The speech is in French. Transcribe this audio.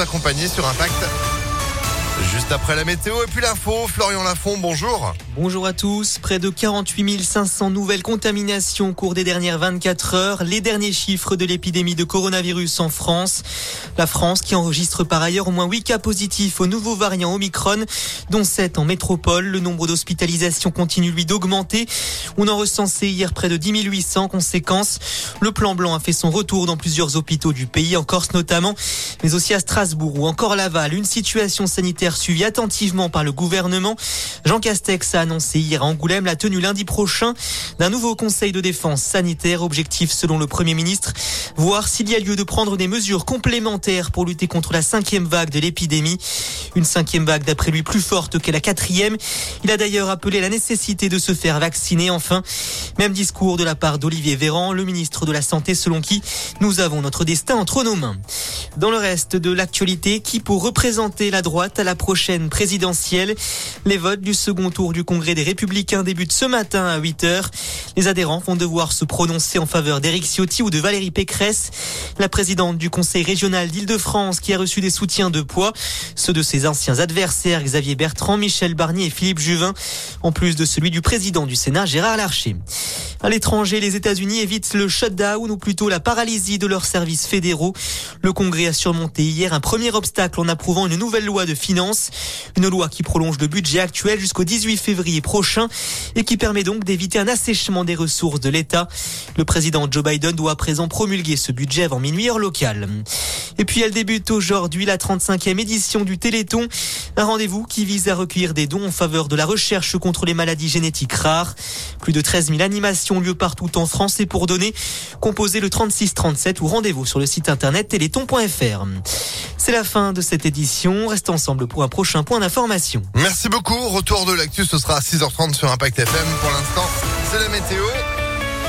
accompagner sur Impact. Juste après la météo et puis l'info, Florian Lafont, bonjour. Bonjour à tous. Près de 48 500 nouvelles contaminations au cours des dernières 24 heures. Les derniers chiffres de l'épidémie de coronavirus en France. La France qui enregistre par ailleurs au moins 8 cas positifs au nouveau variant Omicron, dont 7 en métropole. Le nombre d'hospitalisations continue lui d'augmenter. On en recensait hier près de 10 800 conséquences. Le plan blanc a fait son retour dans plusieurs hôpitaux du pays, en Corse notamment, mais aussi à Strasbourg ou encore Laval. Une situation sanitaire suivie attentivement par le gouvernement. Jean Castex a annoncé hier à Angoulême la tenue lundi prochain d'un nouveau conseil de défense sanitaire. Objectif, selon le Premier ministre, voir s'il y a lieu de prendre des mesures complémentaires pour lutter contre la cinquième vague de l'épidémie. Une cinquième vague, d'après lui, plus forte que la quatrième. Il a d'ailleurs appelé la nécessité de se faire vacciner. Enfin, même discours de la part d'Olivier Véran, le ministre de la Santé, selon qui nous avons notre destin entre nos mains. Dans le reste de l'actualité, qui pour représenter la droite à la prochaine présidentielle, les votes du second tour du Congrès des Républicains débutent ce matin à 8 heures. Les adhérents vont devoir se prononcer en faveur d'Éric Ciotti ou de Valérie Pécresse, la présidente du Conseil régional d'Île-de-France qui a reçu des soutiens de poids, ceux de ses anciens adversaires Xavier Bertrand, Michel Barnier et Philippe Juvin, en plus de celui du président du Sénat Gérard Larcher. À l'étranger, les États-Unis évitent le shutdown ou plutôt la paralysie de leurs services fédéraux. Le Congrès a surmonté hier un premier obstacle en approuvant une nouvelle loi de finances, une loi qui prolonge le budget actuel jusqu'au 18 février prochain et qui permet donc d'éviter un assèchement des ressources de l'État. Le président Joe Biden doit à présent promulguer ce budget avant minuit heure locale. Et puis elle débute aujourd'hui la 35e édition du Téléthon, un rendez-vous qui vise à recueillir des dons en faveur de la recherche contre les maladies génétiques rares. Plus de 13 000 animations ont lieu partout en France et pour donner, composez le 36 37 ou rendez-vous sur le site internet téléthon.fr. C'est la fin de cette édition. Reste ensemble pour un prochain point d'information. Merci beaucoup. Retour de l'actu, ce sera à 6h30 sur Impact FM. Pour l'instant, c'est la météo.